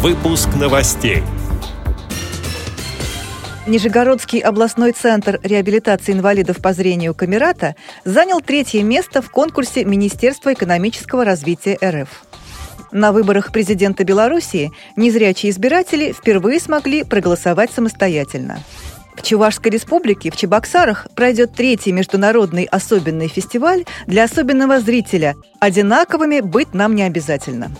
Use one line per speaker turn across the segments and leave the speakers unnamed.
Выпуск новостей.
Нижегородский областной центр реабилитации инвалидов по зрению Камерата занял третье место в конкурсе Министерства экономического развития РФ. На выборах президента Белоруссии незрячие избиратели впервые смогли проголосовать самостоятельно. В Чувашской республике в Чебоксарах пройдет третий международный особенный фестиваль для особенного зрителя. Одинаковыми быть нам не обязательно.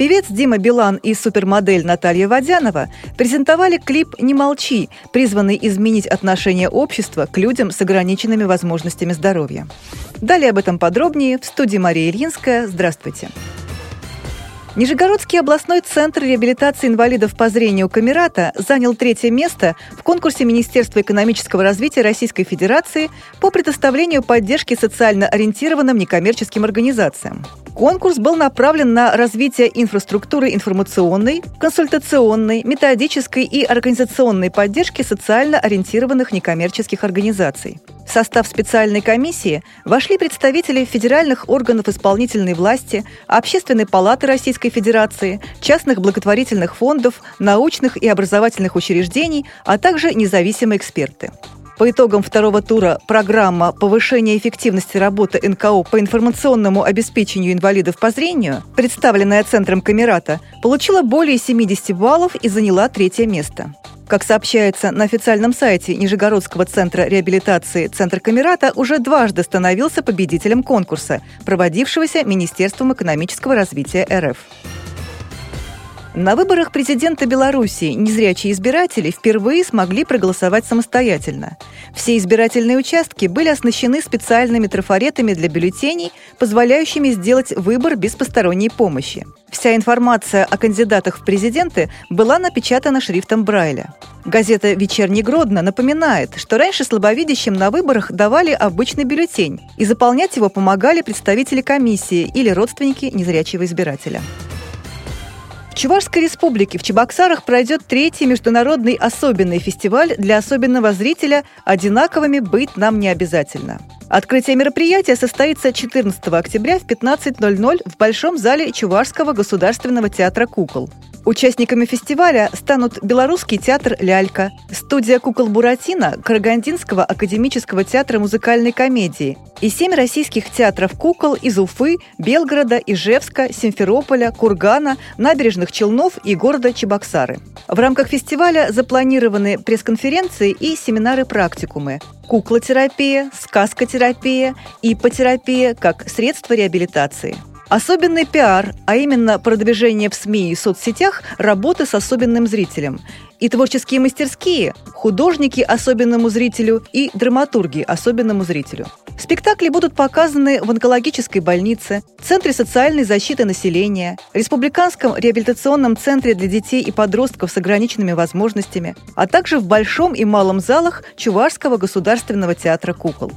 Певец Дима Билан и супермодель Наталья Водянова презентовали клип «Не молчи», призванный изменить отношение общества к людям с ограниченными возможностями здоровья. Далее об этом подробнее в студии Мария Ильинская. Здравствуйте. Нижегородский областной центр реабилитации инвалидов по зрению Камерата занял третье место в конкурсе Министерства экономического развития Российской Федерации по предоставлению поддержки социально ориентированным некоммерческим организациям. Конкурс был направлен на развитие инфраструктуры информационной, консультационной, методической и организационной поддержки социально ориентированных некоммерческих организаций. В состав специальной комиссии вошли представители федеральных органов исполнительной власти, Общественной палаты Российской Федерации, частных благотворительных фондов, научных и образовательных учреждений, а также независимые эксперты. По итогам второго тура программа повышения эффективности работы НКО по информационному обеспечению инвалидов по зрению, представленная Центром Камерата, получила более 70 баллов и заняла третье место. Как сообщается на официальном сайте Нижегородского центра реабилитации «Центр Камерата» уже дважды становился победителем конкурса, проводившегося Министерством экономического развития РФ. На выборах президента Беларуси незрячие избиратели впервые смогли проголосовать самостоятельно. Все избирательные участки были оснащены специальными трафаретами для бюллетеней, позволяющими сделать выбор без посторонней помощи. Вся информация о кандидатах в президенты была напечатана шрифтом Брайля. Газета «Вечерний Гродно» напоминает, что раньше слабовидящим на выборах давали обычный бюллетень, и заполнять его помогали представители комиссии или родственники незрячего избирателя. Чувашской республике в Чебоксарах пройдет третий международный особенный фестиваль для особенного зрителя «Одинаковыми быть нам не обязательно». Открытие мероприятия состоится 14 октября в 15.00 в Большом зале Чувашского государственного театра «Кукол». Участниками фестиваля станут Белорусский театр «Лялька», студия кукол «Буратино» Карагандинского академического театра музыкальной комедии и семь российских театров кукол из Уфы, Белгорода, Ижевска, Симферополя, Кургана, набережных Челнов и города Чебоксары. В рамках фестиваля запланированы пресс-конференции и семинары-практикумы куклотерапия, сказкотерапия, ипотерапия как средство реабилитации – Особенный пиар, а именно продвижение в СМИ и соцсетях работы с особенным зрителем. И творческие мастерские, художники особенному зрителю и драматурги особенному зрителю. Спектакли будут показаны в онкологической больнице, Центре социальной защиты населения, Республиканском реабилитационном центре для детей и подростков с ограниченными возможностями, а также в Большом и Малом залах Чувашского государственного театра кукол.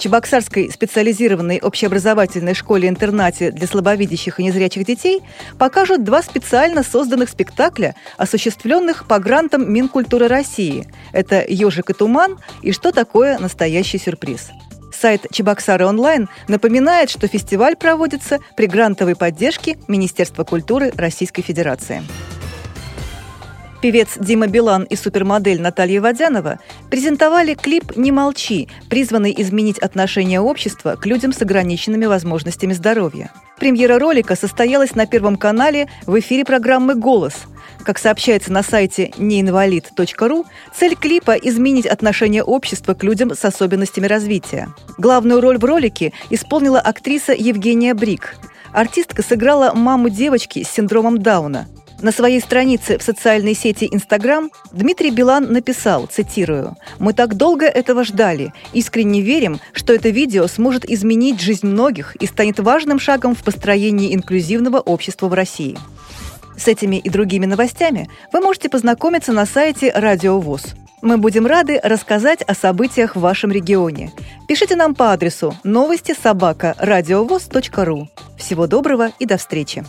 Чебоксарской специализированной общеобразовательной школе-интернате для слабовидящих и незрячих детей покажут два специально созданных спектакля, осуществленных по грантам Минкультуры России. Это «Ежик и туман» и «Что такое настоящий сюрприз». Сайт Чебоксары онлайн напоминает, что фестиваль проводится при грантовой поддержке Министерства культуры Российской Федерации. Певец Дима Билан и супермодель Наталья Водянова презентовали клип «Не молчи», призванный изменить отношение общества к людям с ограниченными возможностями здоровья. Премьера ролика состоялась на Первом канале в эфире программы «Голос». Как сообщается на сайте неинвалид.ру, цель клипа – изменить отношение общества к людям с особенностями развития. Главную роль в ролике исполнила актриса Евгения Брик. Артистка сыграла маму девочки с синдромом Дауна – на своей странице в социальной сети Instagram Дмитрий Билан написал, цитирую, «Мы так долго этого ждали. Искренне верим, что это видео сможет изменить жизнь многих и станет важным шагом в построении инклюзивного общества в России». С этими и другими новостями вы можете познакомиться на сайте Радио ВОЗ. Мы будем рады рассказать о событиях в вашем регионе. Пишите нам по адресу новости собака ру. Всего доброго и до встречи!